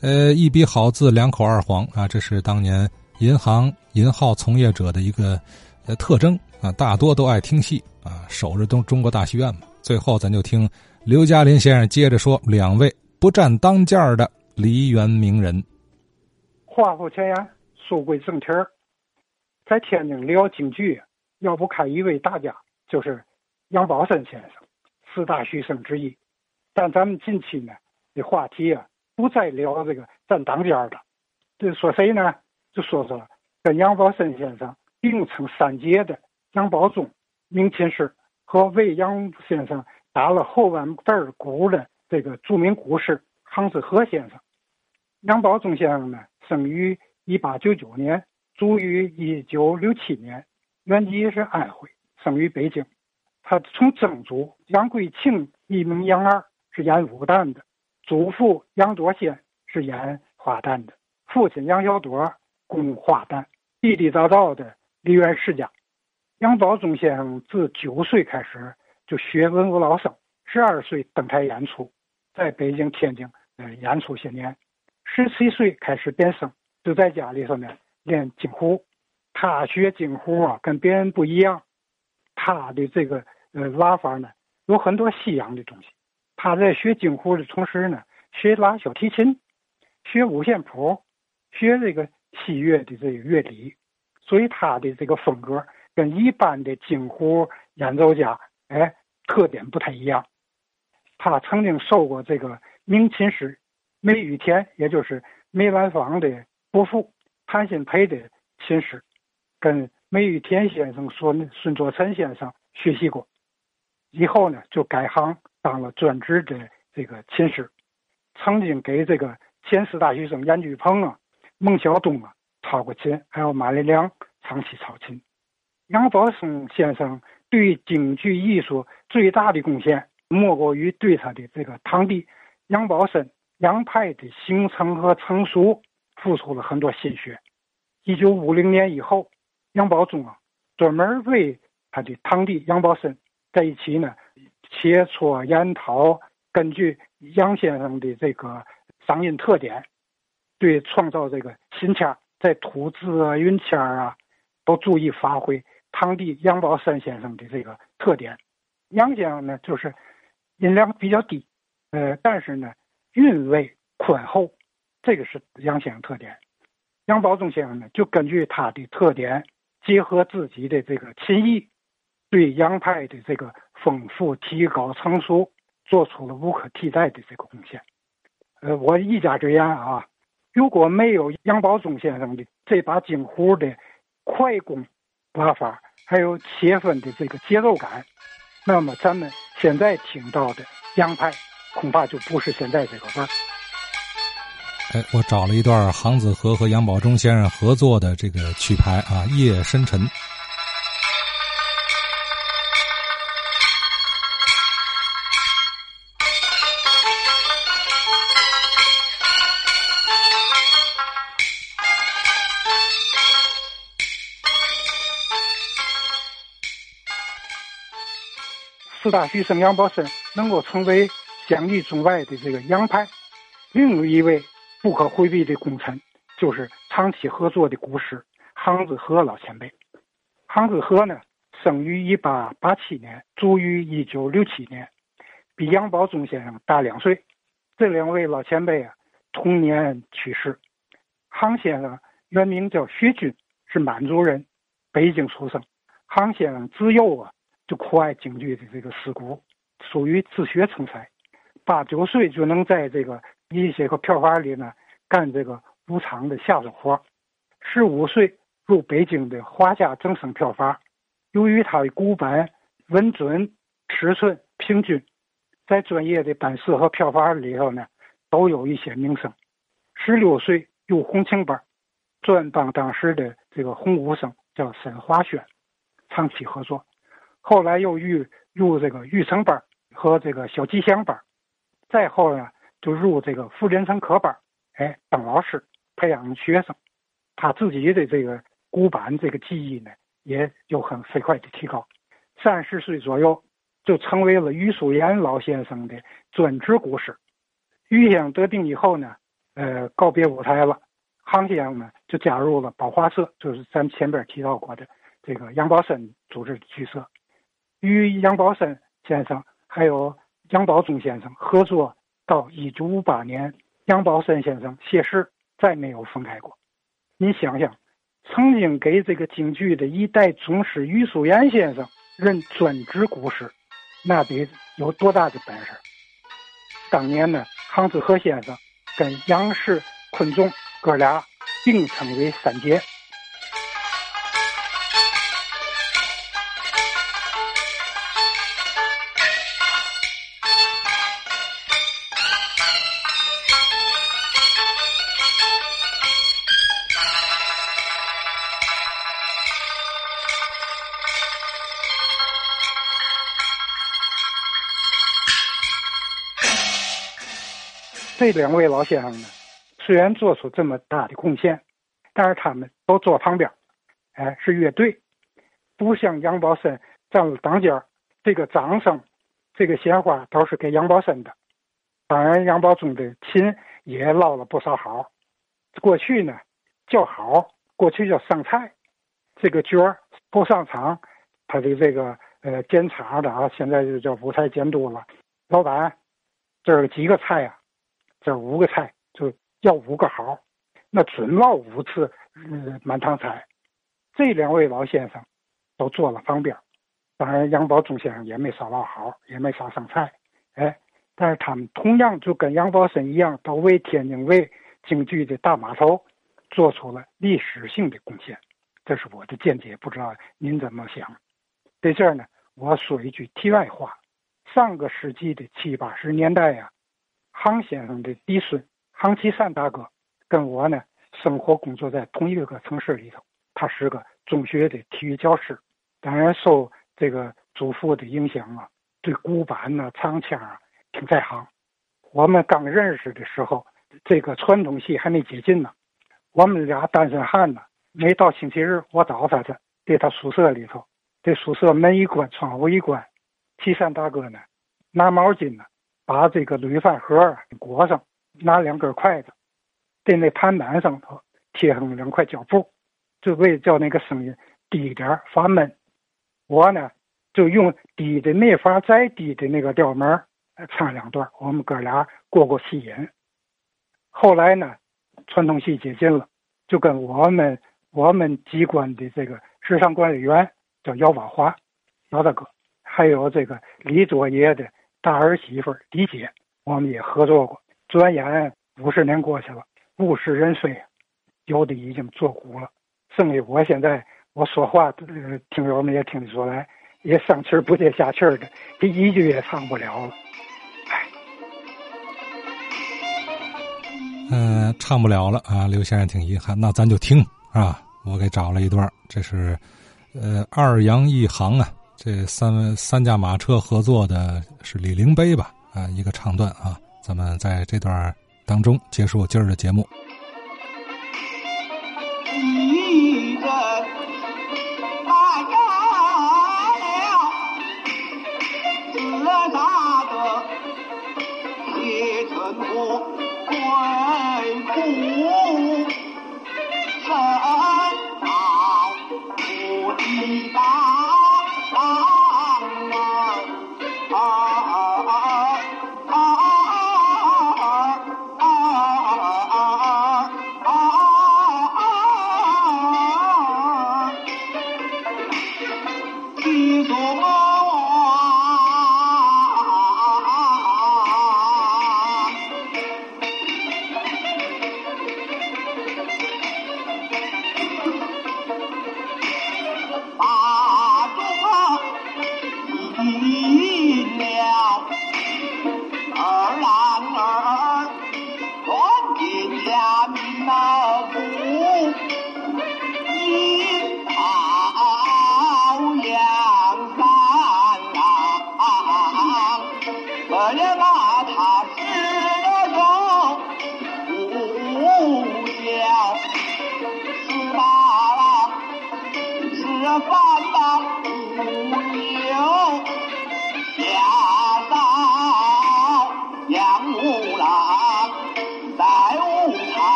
呃，一笔好字，两口二黄啊，这是当年银行银号从业者的一个呃特征啊，大多都爱听戏啊，守着东中国大戏院嘛。最后，咱就听刘嘉林先生接着说两位不占当间儿的梨园名人。话不前言，书归正题儿，在天津聊京剧，要不看一位大家，就是杨宝森先生，四大须生之一。但咱们近期呢，这话题啊。不再聊这个站当间的，这说谁呢？就说说跟杨宝森先生并称三杰的杨宝忠、明琴师和为杨先生打了后半段鼓的这个著名鼓师杭子和先生。杨宝忠先生呢，生于一八九九年，卒于一九六七年，原籍是安徽，生于北京。他从曾祖杨贵庆，一名杨二，是演武旦的。祖父杨多先是演花旦的，父亲杨小多供花旦，地地道道的梨园世家。杨宝忠先生自九岁开始就学文武老生，十二岁登台演出，在北京、天津呃演出些年。十七岁开始变声，就在家里头呢练京胡。他学京胡啊，跟别人不一样，他的这个呃拉法呢有很多西洋的东西。他在学京胡的同时呢，学拉小提琴，学五线谱，学这个西乐的这个乐理，所以他的这个风格跟一般的京胡演奏家，哎，特点不太一样。他曾经受过这个名琴师梅雨田，也就是梅兰芳的伯父潘新培的琴师，跟梅雨田先生、孙孙作臣先生学习过，以后呢就改行。当了专职的这个琴师，曾经给这个前四大学生严巨鹏啊、孟小冬啊操过琴，还有马连良长期操琴。杨宝松先生对京剧艺术最大的贡献，莫过于对他的这个堂弟杨宝森杨派的形成和成熟付出了很多心血。一九五零年以后，杨宝忠啊专门为他的堂弟杨宝森在一起呢。切磋研讨，根据杨先生的这个嗓音特点，对创造这个新腔，在吐字啊、韵腔啊，都注意发挥堂弟杨宝森先生的这个特点。杨先生呢，就是音量比较低，呃，但是呢，韵味宽厚，这个是杨先生特点。杨宝忠先生呢，就根据他的特点，结合自己的这个琴艺。对杨派的这个丰富、提高、成熟，做出了无可替代的这个贡献。呃，我一家之言啊，如果没有杨宝忠先生的这把京胡的快攻打法，还有切分的这个节奏感，那么咱们现在听到的杨派恐怕就不是现在这个味儿。哎，我找了一段杭子和和杨宝忠先生合作的这个曲牌啊，《夜深沉》。四大学生杨宝森能够成为享誉中外的这个杨派，另有一位不可回避的功臣，就是长期合作的古师杭子和老前辈。杭子和呢，生于一八八七年，卒于一九六七年，比杨宝忠先生大两岁。这两位老前辈啊，同年去世。杭先生原名叫薛军，是满族人，北京出生。杭先生自幼啊。就酷爱京剧的这个事故，属于自学成才，八九岁就能在这个一些个票房里呢干这个武场的下手活，十五岁入北京的华家正声票房，由于他的骨板稳准、尺寸平均，在专业的班室和票房里头呢都有一些名声。十六岁入红青班，专帮当时的这个红武生叫沈华轩，长期合作。后来又入入这个育成班和这个小吉祥班，再后呢就入这个傅仁成科班，哎，当老师培养学生，他自己的这个古板这个技艺呢也有很飞快的提高。三十岁左右就成为了余叔岩老先生的专职古师。于先生得病以后呢，呃告别舞台了，康先生呢就加入了宝华社，就是咱前边提到过的这个杨宝森组织的剧社，与杨宝森先生还有杨宝忠先生合作到一九五八年，杨宝森先生谢世，再没有分开过。你想想，曾经给这个京剧的一代宗师余叔岩先生任专职鼓师，那得有多大的本事？当年呢，杭志和先生跟杨氏、昆仲哥俩并称为三杰。这两位老先生呢，虽然做出这么大的贡献，但是他们都坐旁边，哎，是乐队，不像杨宝森站了当间这个掌声，这个鲜花都是给杨宝森的。当然，杨宝忠的琴也捞了不少好。过去呢叫好，过去叫上菜，这个角儿不上场，他的这个呃监察的啊，现在就叫舞台监督了。老板，这儿几个菜呀？这五个菜就要五个好，那准捞五次嗯满堂彩。这两位老先生都坐了旁边，当然杨宝忠先生也没少捞好，也没少上菜，哎，但是他们同样就跟杨宝森一样，都为天津卫京剧的大码头做出了历史性的贡献。这是我的见解，不知道您怎么想？在这儿呢，我说一句题外话：上个世纪的七八十年代呀。杭先生的嫡孙杭其善大哥跟我呢生活工作在同一个城市里头，他是个中学的体育教师，当然受这个祖父的影响啊，对古板呐、唱腔啊挺在行。我们刚认识的时候，这个传统戏还没接近呢，我们俩单身汉呢，每到星期日我找他去，在他宿舍里头，这宿舍门一关，窗户一关，其善大哥呢拿毛巾呢。把这个铝饭盒裹上，拿两根筷子，在那盘板上头贴上两块胶布，就为叫那个声音低点发闷。我呢就用低的没法再低的那个调门唱两段，我们哥俩过过戏瘾。后来呢，传统戏接近了，就跟我们我们机关的这个时尚管理员叫姚宝华，姚大哥，还有这个李作业的。大儿媳妇李姐，我们也合作过。转眼五十年过去了，物是人非，有的已经作古了。剩下我现在我说话，听友们也听得出来，也上气不接下气的，这一句也唱不了了。嗯，唱不了了啊！刘先生挺遗憾，那咱就听啊。我给找了一段，这是呃二杨一行啊。这三三驾马车合作的是《李陵碑》吧？啊，一个唱段啊，咱们在这段当中结束今儿的节目。一阵呐呀，厮杀的。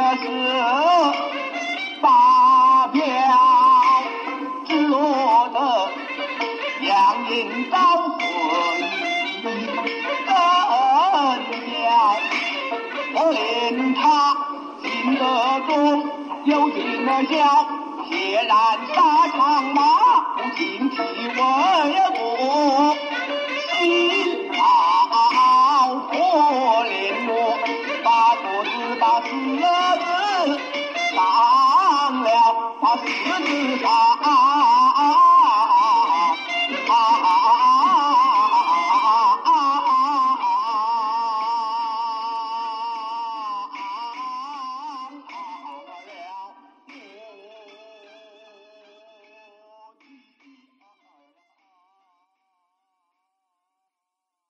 那是八表之落的杨银招魂更要，我连他心得中有尽了笑。铁然沙场马，不听其为不。